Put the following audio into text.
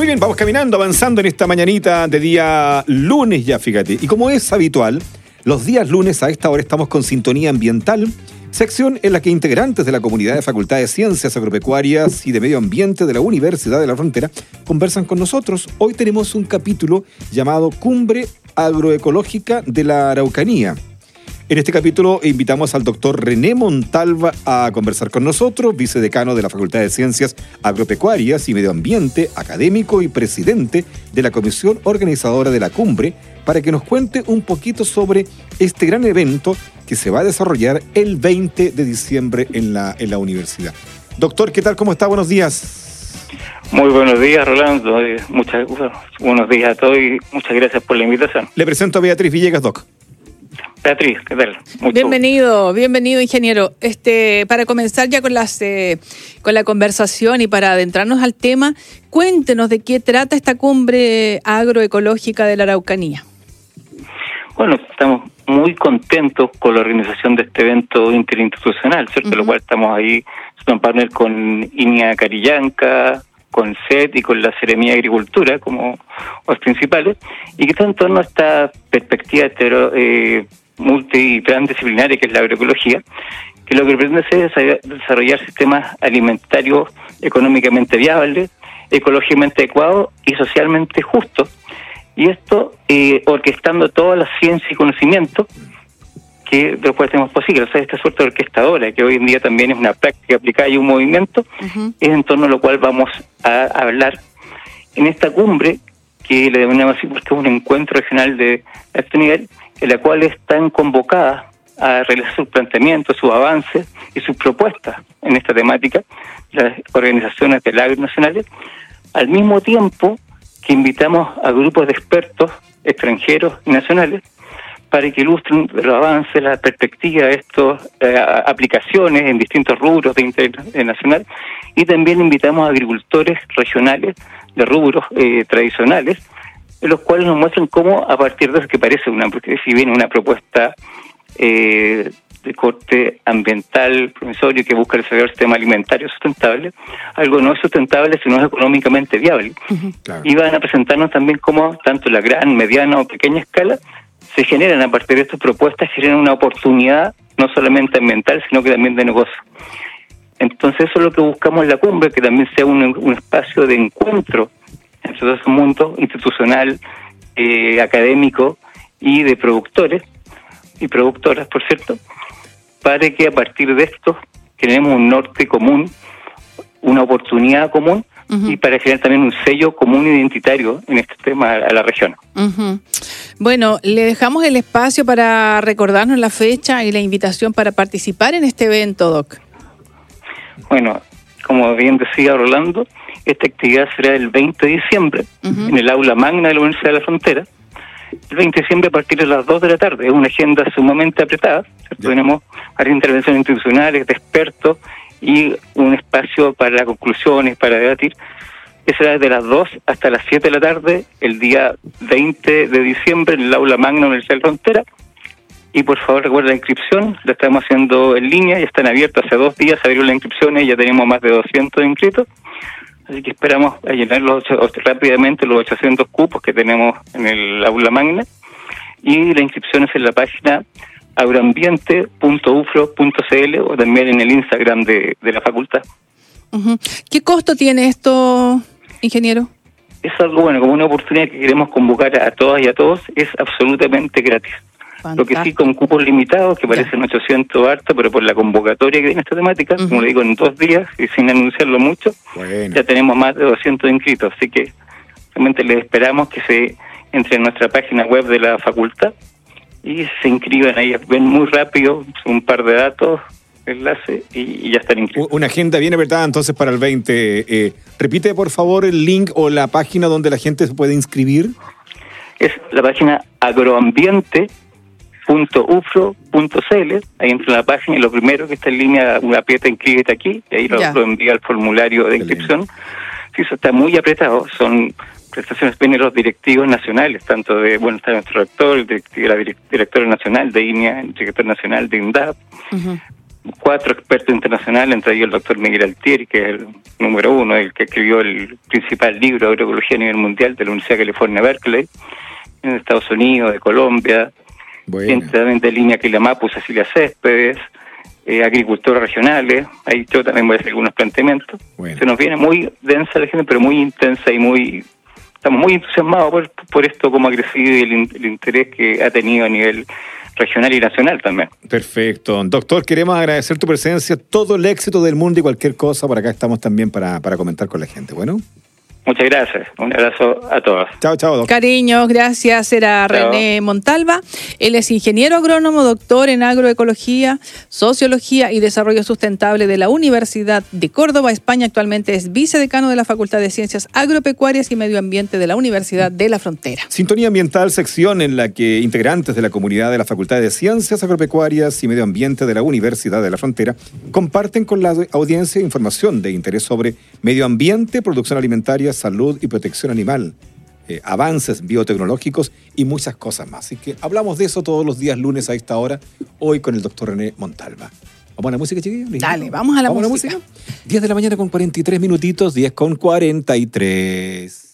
Bien, vamos caminando, avanzando en esta mañanita de día lunes ya, fíjate. Y como es habitual, los días lunes a esta hora estamos con Sintonía Ambiental, sección en la que integrantes de la comunidad de Facultad de Ciencias Agropecuarias y de Medio Ambiente de la Universidad de la Frontera conversan con nosotros. Hoy tenemos un capítulo llamado Cumbre Agroecológica de la Araucanía. En este capítulo invitamos al doctor René Montalva a conversar con nosotros, vicedecano de la Facultad de Ciencias Agropecuarias y Medio Ambiente, académico y presidente de la comisión organizadora de la cumbre, para que nos cuente un poquito sobre este gran evento que se va a desarrollar el 20 de diciembre en la, en la universidad. Doctor, ¿qué tal? ¿Cómo está? Buenos días. Muy buenos días, Rolando. Muchas, buenos días a todos y muchas gracias por la invitación. Le presento a Beatriz Villegas, Doc. Beatriz, ¿qué tal? bienvenido, bienvenido, ingeniero. Este, para comenzar ya con las eh, con la conversación y para adentrarnos al tema, cuéntenos de qué trata esta cumbre agroecológica de la Araucanía. Bueno, estamos muy contentos con la organización de este evento interinstitucional, ¿cierto? Lo cual estamos ahí, en partner con INIA Carillanca, con SED y con la Seremía de Agricultura como los principales, y que está en torno a esta perspectiva eh, multi y transdisciplinaria que es la agroecología, que lo que pretende es desarrollar sistemas alimentarios económicamente viables, ecológicamente adecuados y socialmente justos. Y esto eh, orquestando toda la ciencia y conocimiento que después tenemos posible. O sea, esta suerte de orquestadora, que hoy en día también es una práctica aplicada y un movimiento, es en torno a lo cual vamos a hablar en esta cumbre, que le denominamos así porque es un encuentro regional de este nivel, en la cual están convocadas a realizar sus planteamientos, sus avances y sus propuestas en esta temática, las organizaciones del agro nacionales, al mismo tiempo que invitamos a grupos de expertos extranjeros y nacionales para que ilustren los avances, la perspectiva de estas eh, aplicaciones en distintos rubros de interés nacional. Y también invitamos a agricultores regionales de rubros eh, tradicionales en los cuales nos muestran cómo a partir de eso que parece una, si bien una propuesta eh, de corte ambiental, promisorio, que busca desarrollar el sistema alimentario sustentable, algo no es sustentable sino es económicamente viable. Y van a presentarnos también cómo tanto la gran, mediana o pequeña escala se generan a partir de estas propuestas, generan una oportunidad no solamente ambiental, sino que también de negocio. Entonces eso es lo que buscamos en la cumbre, que también sea un, un espacio de encuentro entre todo ese mundo institucional, eh, académico y de productores y productoras, por cierto, para que a partir de esto tenemos un norte común, una oportunidad común y para generar también un sello común identitario en este tema a la región. Bueno, le dejamos el espacio para recordarnos la fecha y la invitación para participar en este evento, Doc. Bueno, como bien decía Rolando, esta actividad será el 20 de diciembre en el aula magna de la Universidad de la Frontera. El 20 de diciembre a partir de las 2 de la tarde. Es una agenda sumamente apretada. Tenemos varias intervenciones institucionales de expertos y un espacio para conclusiones, para debatir. Que será desde las 2 hasta las 7 de la tarde el día 20 de diciembre en el aula magna de la Universidad de la Frontera. Y por favor recuerden la inscripción, la estamos haciendo en línea, ya están abiertos hace dos días, abrieron las inscripciones, ya tenemos más de 200 inscritos. Así que esperamos a llenar rápidamente los 800 cupos que tenemos en el aula magna. Y la inscripción es en la página agroambiente.ufro.cl o también en el Instagram de, la facultad. ¿Qué costo tiene esto, ingeniero? Es algo bueno, como una oportunidad que queremos convocar a todas y a todos, es absolutamente gratis. Lo que sí con cupos limitados, que parecen 800 harto, pero por la convocatoria que tiene esta temática, como le digo, en dos días y sin anunciarlo mucho, ya tenemos más de 200 inscritos. Así que realmente les esperamos que se entre en nuestra página web de la facultad y se inscriban ahí. Ven muy rápido un par de datos, enlace y, ya están inscritos. Una agenda bien apretada entonces para el 20. Eh, repite por favor el link o la página donde la gente se puede inscribir. Es la página agroambiente .ufro.cl, ahí entra en la página y lo primero que está en línea, una aprieta inscríbete aquí, y ahí lo, envía al formulario de inscripción. Sí, eso está muy apretado, son prestaciones de los directivos nacionales, tanto de, bueno, está nuestro rector, el la directora nacional de INEA, el director nacional de INDAP, cuatro expertos internacionales, entre ellos el doctor Miguel Altieri, que es el número uno, el que escribió el principal libro de agroecología a nivel mundial de la Universidad de California, Berkeley, en Estados Unidos, de Colombia, gente también de línea Quilamapu, Cecilia Céspedes, eh, agricultores regionales, ahí yo también voy a hacer algunos planteamientos. Se nos viene muy densa la gente, pero muy intensa y muy... Estamos muy entusiasmados por, por esto, como ha crecido y el interés que ha tenido a nivel regional y nacional también. Perfecto. Doctor, queremos agradecer tu presencia, todo el éxito del mundo y cualquier cosa. Por acá estamos también para, para comentar con la gente. Bueno. Muchas gracias. Un abrazo a todos. Chao, chao. Cariños, gracias. Era René Montalva. Él es ingeniero agrónomo, doctor en agroecología, sociología y desarrollo sustentable de la Universidad de Córdoba, España. Actualmente es vicedecano de la Facultad de Ciencias Agropecuarias y Medio Ambiente de la Universidad de la Frontera. Sintonía Ambiental, sección en la que integrantes de la comunidad de la Facultad de Ciencias Agropecuarias y Medio Ambiente de la Universidad de la Frontera comparten con la audiencia información de interés sobre medio ambiente, producción alimentaria, salud y protección animal, eh, avances biotecnológicos y muchas cosas más. Así que hablamos de eso todos los días lunes a esta hora, hoy con el doctor René Montalva. ¿Vamos a la música, chiquillos? Dale, vamos a la, música? 10 de la mañana con 43 minutitos, 10 con 43.